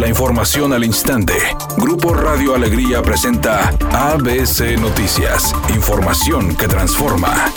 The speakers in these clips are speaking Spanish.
La información al instante. Grupo Radio Alegría presenta ABC Noticias. Información que transforma.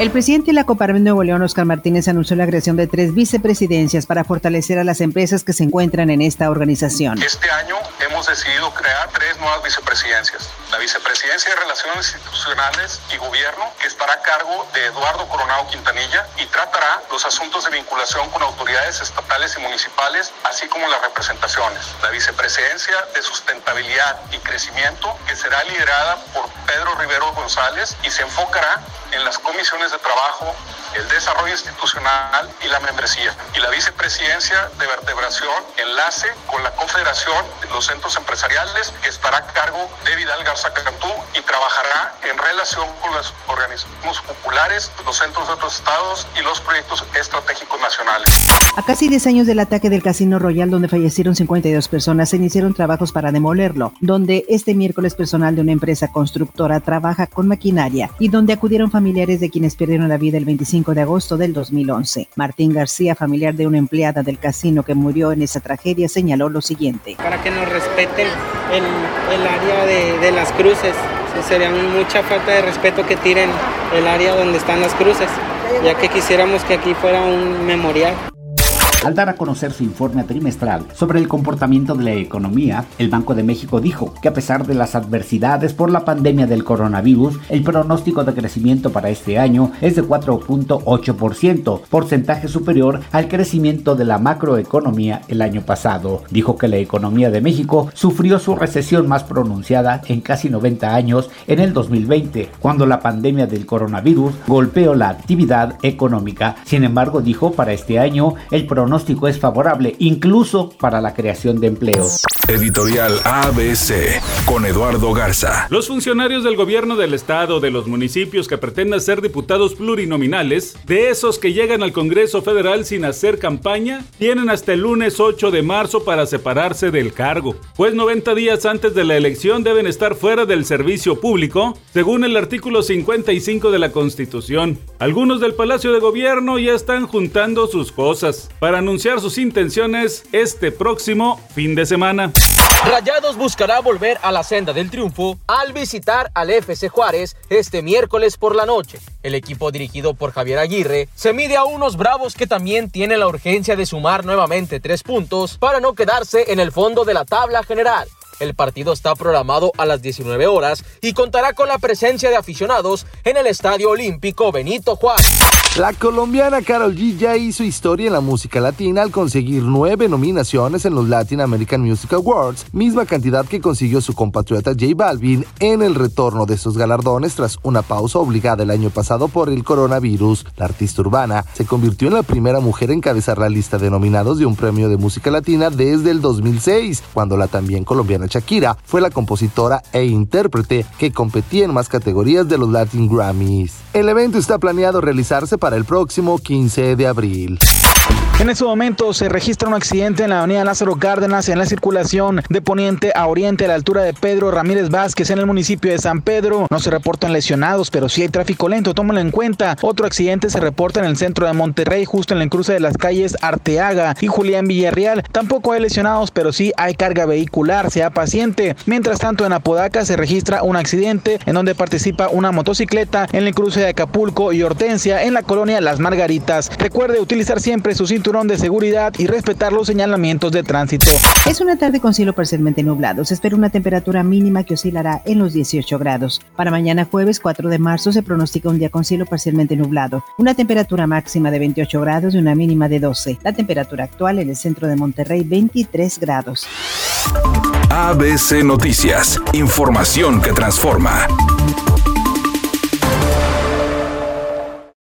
El presidente de la Coparmex Nuevo León, Oscar Martínez, anunció la creación de tres vicepresidencias para fortalecer a las empresas que se encuentran en esta organización. Este año hemos decidido crear tres nuevas vicepresidencias. La vicepresidencia de Relaciones Institucionales y Gobierno, que estará a cargo de Eduardo Coronado Quintanilla y tratará los asuntos de vinculación con autoridades estatales y municipales, así como las representaciones. La vicepresidencia de Sustentabilidad y Crecimiento, que será liderada por Pedro Rivero González y se enfocará en las comisiones de trabajo, el desarrollo institucional y la membresía. Y la vicepresidencia de vertebración, enlace con la Confederación de los Centros Empresariales, que estará a cargo de Vidal Cantú y trabajará en relación con los organismos populares, los centros de otros estados y los proyectos estratégicos nacionales. A casi 10 años del ataque del Casino Royal, donde fallecieron 52 personas, se iniciaron trabajos para demolerlo, donde este miércoles personal de una empresa constructora trabaja con maquinaria y donde acudieron familiares de quienes perdieron la vida el 25 de agosto del 2011. Martín García, familiar de una empleada del casino que murió en esa tragedia, señaló lo siguiente. Para que nos respeten el, el área de, de, cruces. sería mucha falta de respeto que tiren el área donde están las cruces, ya que quisiéramos que aquí fuera un memorial. Al dar a conocer su informe trimestral sobre el comportamiento de la economía, el Banco de México dijo que a pesar de las adversidades por la pandemia del coronavirus, el pronóstico de crecimiento para este año es de 4.8%, porcentaje superior al crecimiento de la macroeconomía el año pasado. Dijo que la economía de México sufrió su recesión más pronunciada en casi 90 años en el 2020, cuando la pandemia del coronavirus golpeó la actividad económica. Sin embargo, dijo para este año el pronóstico pronóstico es favorable, incluso para la creación de empleos. Editorial ABC con Eduardo Garza. Los funcionarios del gobierno del estado, de los municipios que pretenden ser diputados plurinominales, de esos que llegan al Congreso Federal sin hacer campaña, tienen hasta el lunes 8 de marzo para separarse del cargo, pues 90 días antes de la elección deben estar fuera del servicio público, según el artículo 55 de la Constitución. Algunos del Palacio de Gobierno ya están juntando sus cosas para anunciar sus intenciones este próximo fin de semana. Rayados buscará volver a la senda del triunfo al visitar al FC Juárez este miércoles por la noche. El equipo dirigido por Javier Aguirre se mide a unos bravos que también tienen la urgencia de sumar nuevamente tres puntos para no quedarse en el fondo de la tabla general. El partido está programado a las 19 horas y contará con la presencia de aficionados en el Estadio Olímpico Benito Juárez. La colombiana Carol G ya hizo historia en la música latina al conseguir nueve nominaciones en los Latin American Music Awards, misma cantidad que consiguió su compatriota J Balvin en el retorno de sus galardones tras una pausa obligada el año pasado por el coronavirus. La artista urbana se convirtió en la primera mujer en encabezar la lista de nominados de un premio de música latina desde el 2006, cuando la también colombiana Shakira fue la compositora e intérprete que competía en más categorías de los Latin Grammys. El evento está planeado realizarse para el próximo 15 de abril. En este momento se registra un accidente en la avenida Lázaro Cárdenas en la circulación de poniente a oriente a la altura de Pedro Ramírez Vázquez en el municipio de San Pedro. No se reportan lesionados, pero sí hay tráfico lento, tómalo en cuenta. Otro accidente se reporta en el centro de Monterrey, justo en el cruce de las calles Arteaga y Julián Villarreal. Tampoco hay lesionados, pero sí hay carga vehicular, sea paciente. Mientras tanto, en Apodaca se registra un accidente en donde participa una motocicleta en el cruce de Acapulco y Hortensia en la colonia Las Margaritas. Recuerde utilizar siempre su cinturón de seguridad y respetar los señalamientos de tránsito. Es una tarde con cielo parcialmente nublado. Se espera una temperatura mínima que oscilará en los 18 grados. Para mañana jueves 4 de marzo se pronostica un día con cielo parcialmente nublado. Una temperatura máxima de 28 grados y una mínima de 12. La temperatura actual en el centro de Monterrey 23 grados. ABC Noticias. Información que transforma.